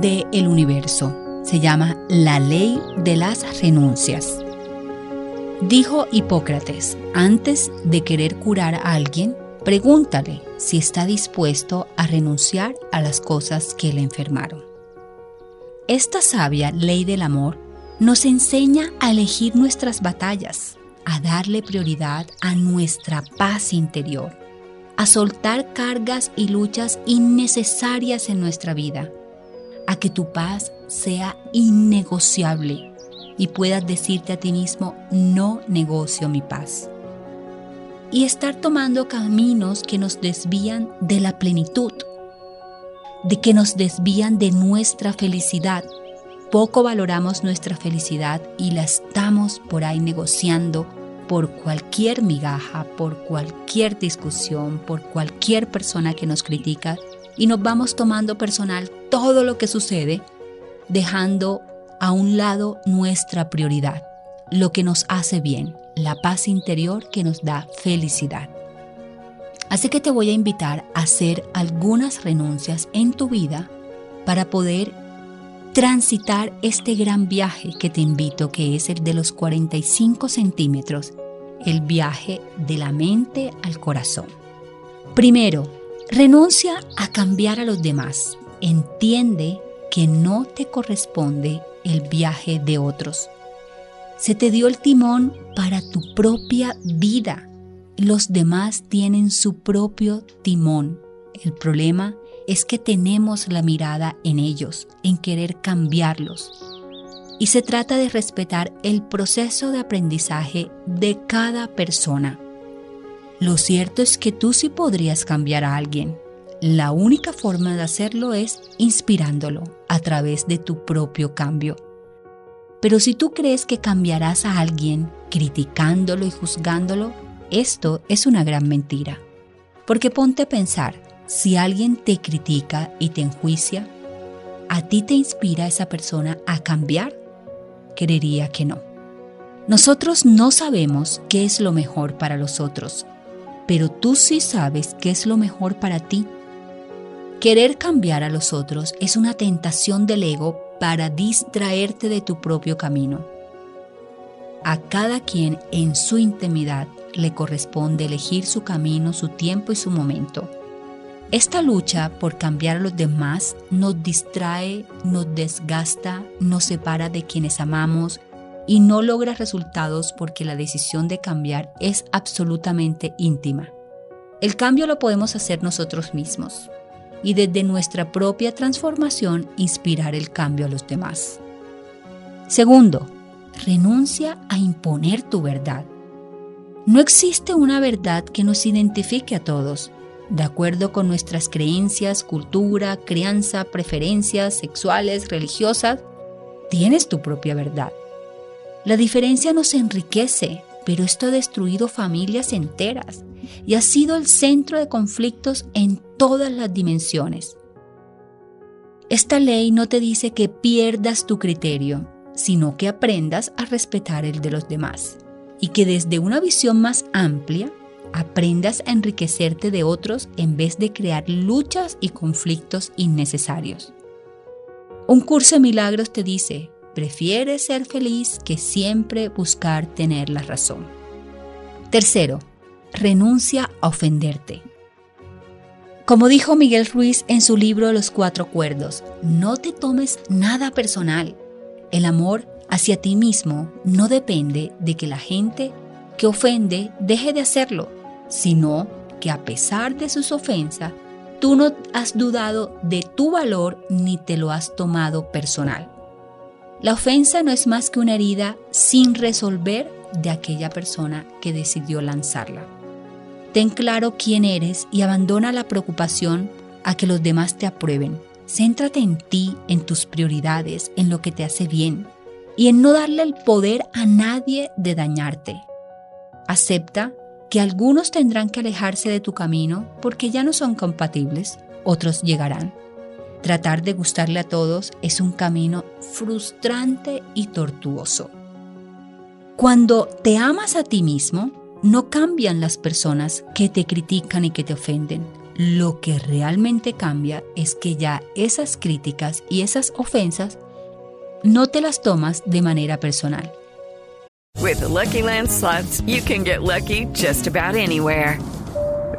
del universo. Se llama la ley de las renuncias. Dijo Hipócrates, antes de querer curar a alguien, pregúntale si está dispuesto a renunciar a las cosas que le enfermaron. Esta sabia ley del amor nos enseña a elegir nuestras batallas, a darle prioridad a nuestra paz interior, a soltar cargas y luchas innecesarias en nuestra vida, que tu paz sea innegociable y puedas decirte a ti mismo, no negocio mi paz. Y estar tomando caminos que nos desvían de la plenitud, de que nos desvían de nuestra felicidad. Poco valoramos nuestra felicidad y la estamos por ahí negociando por cualquier migaja, por cualquier discusión, por cualquier persona que nos critica y nos vamos tomando personal todo lo que sucede, dejando a un lado nuestra prioridad, lo que nos hace bien, la paz interior que nos da felicidad. Así que te voy a invitar a hacer algunas renuncias en tu vida para poder transitar este gran viaje que te invito, que es el de los 45 centímetros, el viaje de la mente al corazón. Primero, renuncia a cambiar a los demás. Entiende que no te corresponde el viaje de otros. Se te dio el timón para tu propia vida. Los demás tienen su propio timón. El problema es que tenemos la mirada en ellos, en querer cambiarlos. Y se trata de respetar el proceso de aprendizaje de cada persona. Lo cierto es que tú sí podrías cambiar a alguien. La única forma de hacerlo es inspirándolo a través de tu propio cambio. Pero si tú crees que cambiarás a alguien criticándolo y juzgándolo, esto es una gran mentira. Porque ponte a pensar, si alguien te critica y te enjuicia, ¿a ti te inspira esa persona a cambiar? Creería que no. Nosotros no sabemos qué es lo mejor para los otros, pero tú sí sabes qué es lo mejor para ti. Querer cambiar a los otros es una tentación del ego para distraerte de tu propio camino. A cada quien en su intimidad le corresponde elegir su camino, su tiempo y su momento. Esta lucha por cambiar a los demás nos distrae, nos desgasta, nos separa de quienes amamos y no logra resultados porque la decisión de cambiar es absolutamente íntima. El cambio lo podemos hacer nosotros mismos y desde nuestra propia transformación inspirar el cambio a los demás. Segundo, renuncia a imponer tu verdad. No existe una verdad que nos identifique a todos, de acuerdo con nuestras creencias, cultura, crianza, preferencias sexuales, religiosas. Tienes tu propia verdad. La diferencia nos enriquece, pero esto ha destruido familias enteras y ha sido el centro de conflictos en todas las dimensiones. Esta ley no te dice que pierdas tu criterio, sino que aprendas a respetar el de los demás y que desde una visión más amplia aprendas a enriquecerte de otros en vez de crear luchas y conflictos innecesarios. Un curso de milagros te dice, prefiere ser feliz que siempre buscar tener la razón. Tercero, renuncia a ofenderte. Como dijo Miguel Ruiz en su libro Los Cuatro Cuerdos, no te tomes nada personal. El amor hacia ti mismo no depende de que la gente que ofende deje de hacerlo, sino que a pesar de sus ofensas, tú no has dudado de tu valor ni te lo has tomado personal. La ofensa no es más que una herida sin resolver de aquella persona que decidió lanzarla. Ten claro quién eres y abandona la preocupación a que los demás te aprueben. Céntrate en ti, en tus prioridades, en lo que te hace bien y en no darle el poder a nadie de dañarte. Acepta que algunos tendrán que alejarse de tu camino porque ya no son compatibles, otros llegarán. Tratar de gustarle a todos es un camino frustrante y tortuoso. Cuando te amas a ti mismo, no cambian las personas que te critican y que te ofenden. Lo que realmente cambia es que ya esas críticas y esas ofensas no te las tomas de manera personal. With Lucky Land you can get lucky just about anywhere.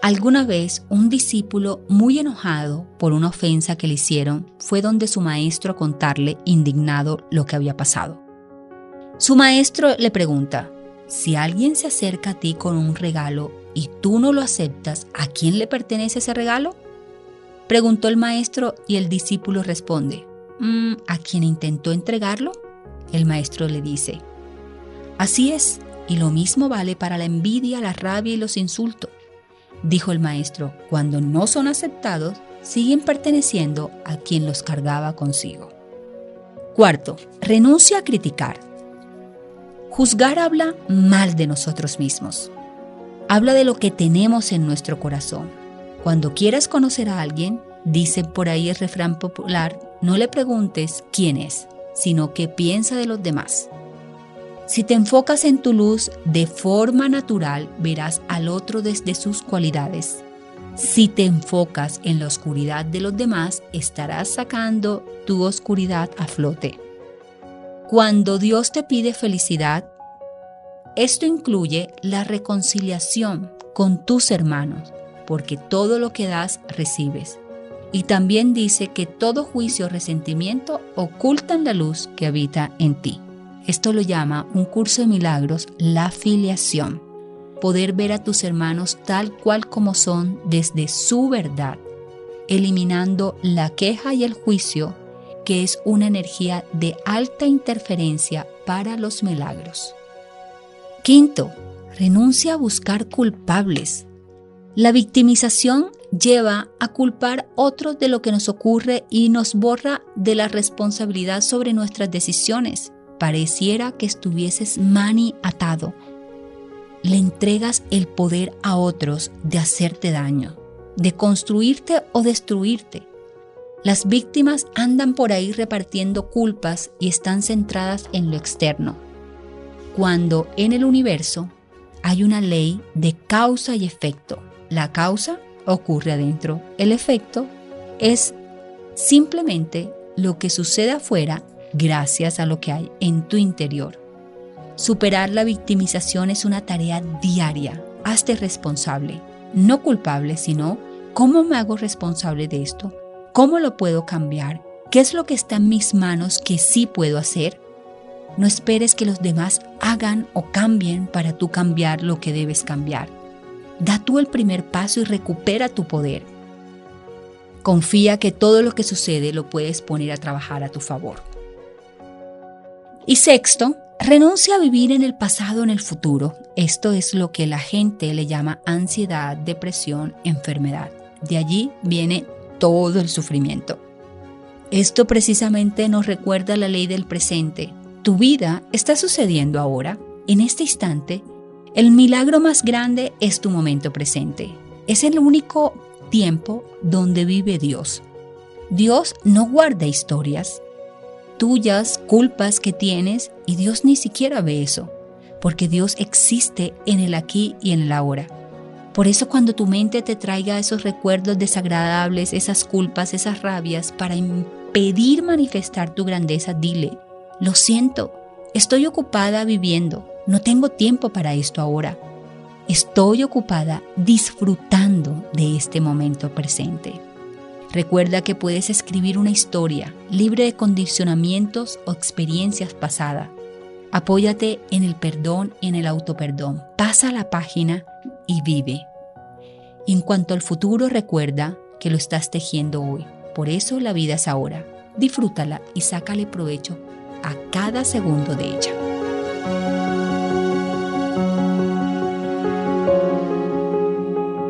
Alguna vez un discípulo muy enojado por una ofensa que le hicieron fue donde su maestro a contarle indignado lo que había pasado. Su maestro le pregunta, si alguien se acerca a ti con un regalo y tú no lo aceptas, ¿a quién le pertenece ese regalo? Preguntó el maestro y el discípulo responde, mm, ¿a quien intentó entregarlo? El maestro le dice, así es, y lo mismo vale para la envidia, la rabia y los insultos dijo el maestro, cuando no son aceptados, siguen perteneciendo a quien los cargaba consigo. Cuarto, renuncia a criticar. Juzgar habla mal de nosotros mismos. Habla de lo que tenemos en nuestro corazón. Cuando quieras conocer a alguien, dice por ahí el refrán popular, no le preguntes quién es, sino qué piensa de los demás. Si te enfocas en tu luz de forma natural, verás al otro desde sus cualidades. Si te enfocas en la oscuridad de los demás, estarás sacando tu oscuridad a flote. Cuando Dios te pide felicidad, esto incluye la reconciliación con tus hermanos, porque todo lo que das recibes. Y también dice que todo juicio o resentimiento ocultan la luz que habita en ti. Esto lo llama un curso de milagros la filiación. Poder ver a tus hermanos tal cual como son desde su verdad, eliminando la queja y el juicio, que es una energía de alta interferencia para los milagros. Quinto, renuncia a buscar culpables. La victimización lleva a culpar otros de lo que nos ocurre y nos borra de la responsabilidad sobre nuestras decisiones pareciera que estuvieses mani atado. Le entregas el poder a otros de hacerte daño, de construirte o destruirte. Las víctimas andan por ahí repartiendo culpas y están centradas en lo externo, cuando en el universo hay una ley de causa y efecto. La causa ocurre adentro, el efecto es simplemente lo que sucede afuera gracias a lo que hay en tu interior. Superar la victimización es una tarea diaria. Hazte responsable, no culpable, sino ¿cómo me hago responsable de esto? ¿Cómo lo puedo cambiar? ¿Qué es lo que está en mis manos que sí puedo hacer? No esperes que los demás hagan o cambien para tú cambiar lo que debes cambiar. Da tú el primer paso y recupera tu poder. Confía que todo lo que sucede lo puedes poner a trabajar a tu favor. Y sexto, renuncia a vivir en el pasado o en el futuro. Esto es lo que la gente le llama ansiedad, depresión, enfermedad. De allí viene todo el sufrimiento. Esto precisamente nos recuerda la ley del presente. Tu vida está sucediendo ahora, en este instante. El milagro más grande es tu momento presente. Es el único tiempo donde vive Dios. Dios no guarda historias tuyas, culpas que tienes, y Dios ni siquiera ve eso, porque Dios existe en el aquí y en el ahora. Por eso cuando tu mente te traiga esos recuerdos desagradables, esas culpas, esas rabias, para impedir manifestar tu grandeza, dile, lo siento, estoy ocupada viviendo, no tengo tiempo para esto ahora. Estoy ocupada disfrutando de este momento presente. Recuerda que puedes escribir una historia libre de condicionamientos o experiencias pasadas. Apóyate en el perdón y en el autoperdón. Pasa la página y vive. En cuanto al futuro, recuerda que lo estás tejiendo hoy. Por eso la vida es ahora. Disfrútala y sácale provecho a cada segundo de ella.